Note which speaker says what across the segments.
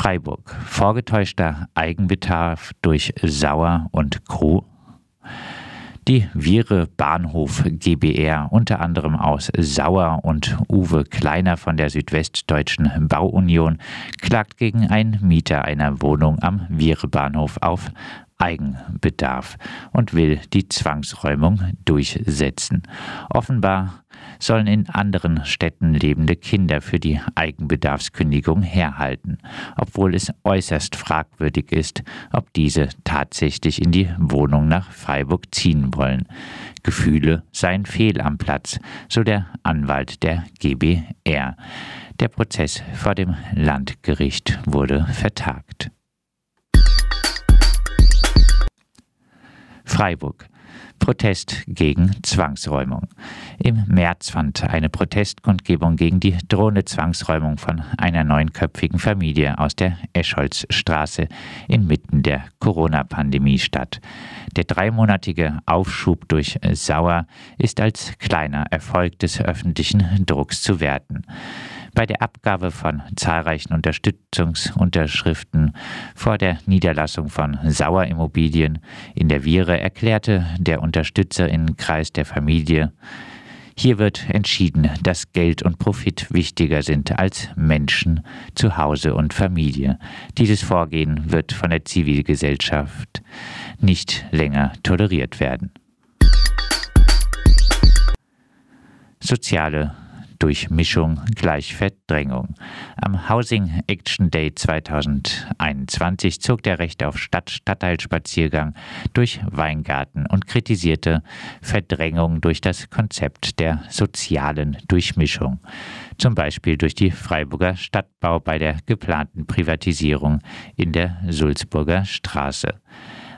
Speaker 1: Freiburg. Vorgetäuschter Eigenbedarf durch Sauer und Co. Die Viere Bahnhof GBR, unter anderem aus Sauer und Uwe Kleiner von der Südwestdeutschen Bauunion, klagt gegen einen Mieter einer Wohnung am Viere Bahnhof auf Eigenbedarf und will die Zwangsräumung durchsetzen. Offenbar sollen in anderen Städten lebende Kinder für die Eigenbedarfskündigung herhalten, obwohl es äußerst fragwürdig ist, ob diese tatsächlich in die Wohnung nach Freiburg ziehen wollen. Gefühle seien fehl am Platz, so der Anwalt der GBR. Der Prozess vor dem Landgericht wurde vertagt. Freiburg. Protest gegen Zwangsräumung. Im März fand eine Protestkundgebung gegen die drohende Zwangsräumung von einer neunköpfigen Familie aus der Escholzstraße inmitten der Corona-Pandemie statt. Der dreimonatige Aufschub durch Sauer ist als kleiner Erfolg des öffentlichen Drucks zu werten. Bei der Abgabe von zahlreichen Unterstützungsunterschriften vor der Niederlassung von Sauer Immobilien in der Viere erklärte der Unterstützerinnenkreis der Familie, hier wird entschieden, dass Geld und Profit wichtiger sind als Menschen, Zuhause und Familie. Dieses Vorgehen wird von der Zivilgesellschaft nicht länger toleriert werden. Soziale Durchmischung gleich Verdrängung. Am Housing Action Day 2021 zog der Recht auf Stadt-Stadtteilspaziergang durch Weingarten und kritisierte Verdrängung durch das Konzept der sozialen Durchmischung. Zum Beispiel durch die Freiburger Stadtbau bei der geplanten Privatisierung in der Sulzburger Straße.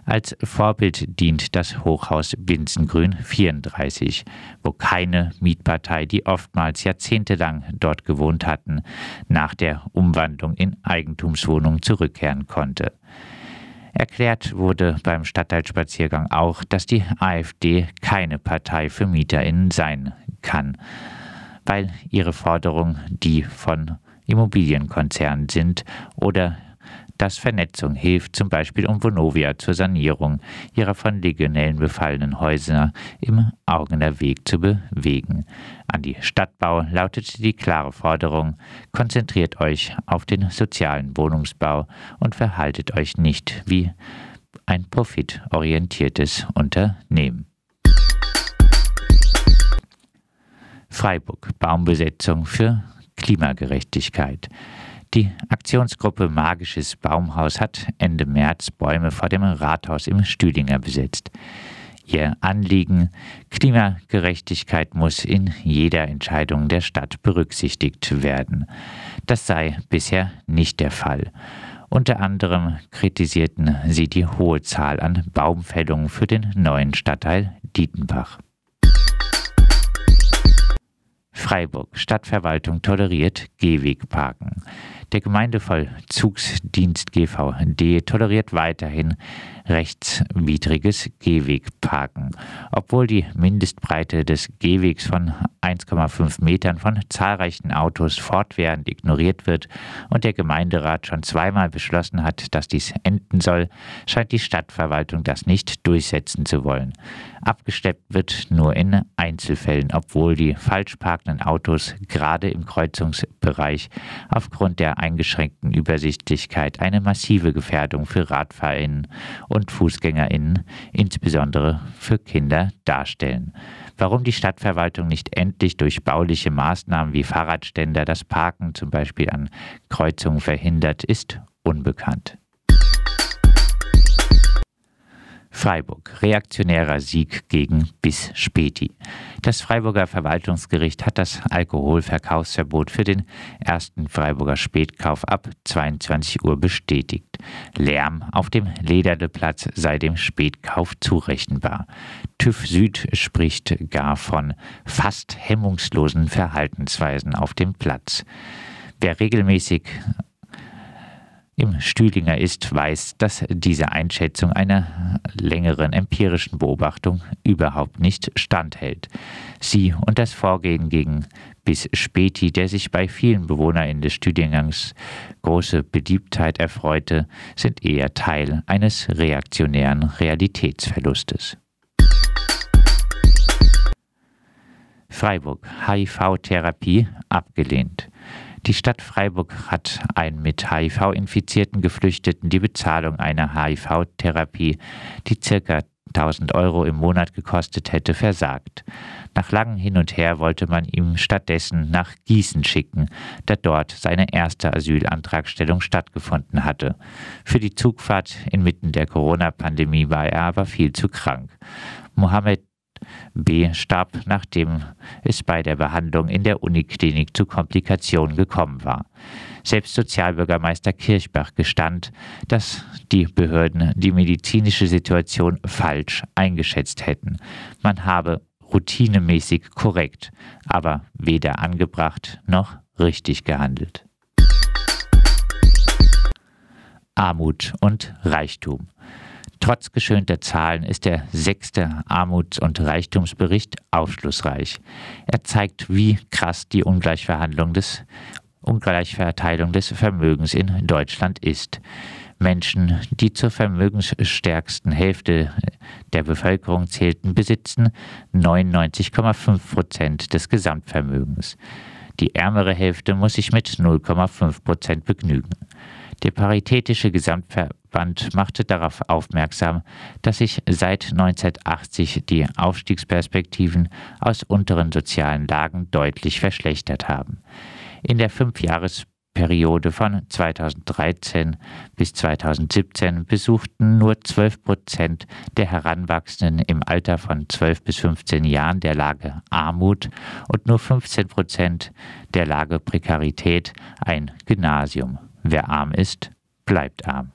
Speaker 1: Als Vorbild dient das Hochhaus Binzengrün 34, wo keine Mietpartei, die oftmals jahrzehntelang dort gewohnt hatten, nach der Umwandlung in Eigentumswohnungen zurückkehren konnte. Erklärt wurde beim Stadtteilspaziergang auch, dass die AfD keine Partei für MieterInnen sein kann, weil ihre Forderungen die von Immobilienkonzernen sind oder dass Vernetzung hilft, zum Beispiel um Vonovia zur Sanierung ihrer von Legionellen befallenen Häuser im Augener Weg zu bewegen. An die Stadtbau lautete die klare Forderung, konzentriert euch auf den sozialen Wohnungsbau und verhaltet euch nicht wie ein profitorientiertes Unternehmen. Freiburg Baumbesetzung für Klimagerechtigkeit. Die Aktionsgruppe Magisches Baumhaus hat Ende März Bäume vor dem Rathaus im Stüdinger besetzt. Ihr Anliegen Klimagerechtigkeit muss in jeder Entscheidung der Stadt berücksichtigt werden. Das sei bisher nicht der Fall. Unter anderem kritisierten sie die hohe Zahl an Baumfällungen für den neuen Stadtteil Dietenbach. Freiburg. Stadtverwaltung toleriert Gehwegparken. Der Gemeindevollzugsdienst GVD toleriert weiterhin rechtswidriges Gehwegparken, obwohl die Mindestbreite des Gehwegs von 1,5 Metern von zahlreichen Autos fortwährend ignoriert wird und der Gemeinderat schon zweimal beschlossen hat, dass dies enden soll, scheint die Stadtverwaltung das nicht durchsetzen zu wollen. Abgesteppt wird nur in Einzelfällen, obwohl die falsch parkenden Autos gerade im Kreuzungsbereich aufgrund der eingeschränkten Übersichtlichkeit eine massive Gefährdung für RadfahrerInnen und FußgängerInnen, insbesondere für Kinder, darstellen. Warum die Stadtverwaltung nicht endlich durch bauliche Maßnahmen wie Fahrradständer das Parken zum Beispiel an Kreuzungen verhindert, ist unbekannt. Freiburg. Reaktionärer Sieg gegen bis Späti. Das Freiburger Verwaltungsgericht hat das Alkoholverkaufsverbot für den ersten Freiburger Spätkauf ab 22 Uhr bestätigt. Lärm auf dem Lederleplatz sei dem Spätkauf zurechenbar. TÜV Süd spricht gar von fast hemmungslosen Verhaltensweisen auf dem Platz. Wer regelmäßig im Stühlinger ist, weiß, dass diese Einschätzung einer längeren empirischen Beobachtung überhaupt nicht standhält. Sie und das Vorgehen gegen bis Späti, der sich bei vielen BewohnerInnen des Studiengangs große Beliebtheit erfreute, sind eher Teil eines reaktionären Realitätsverlustes. Freiburg HIV-Therapie abgelehnt. Die Stadt Freiburg hat einen mit HIV infizierten Geflüchteten die Bezahlung einer HIV-Therapie, die ca. 1000 Euro im Monat gekostet hätte, versagt. Nach langem Hin und Her wollte man ihm stattdessen nach Gießen schicken, da dort seine erste Asylantragstellung stattgefunden hatte. Für die Zugfahrt inmitten der Corona-Pandemie war er aber viel zu krank. Mohammed B. starb, nachdem es bei der Behandlung in der Uniklinik zu Komplikationen gekommen war. Selbst Sozialbürgermeister Kirchbach gestand, dass die Behörden die medizinische Situation falsch eingeschätzt hätten. Man habe routinemäßig korrekt, aber weder angebracht noch richtig gehandelt. Armut und Reichtum. Trotz geschönter Zahlen ist der sechste Armuts- und Reichtumsbericht aufschlussreich. Er zeigt, wie krass die Ungleichverhandlung des, Ungleichverteilung des Vermögens in Deutschland ist. Menschen, die zur vermögensstärksten Hälfte der Bevölkerung zählten, besitzen 99,5 Prozent des Gesamtvermögens. Die ärmere Hälfte muss sich mit 0,5 Prozent begnügen. Der Paritätische Gesamtverband machte darauf aufmerksam, dass sich seit 1980 die Aufstiegsperspektiven aus unteren sozialen Lagen deutlich verschlechtert haben. In der Fünfjahresperiode von 2013 bis 2017 besuchten nur 12 Prozent der Heranwachsenden im Alter von 12 bis 15 Jahren der Lage Armut und nur 15 Prozent der Lage Prekarität ein Gymnasium. Wer arm ist, bleibt arm.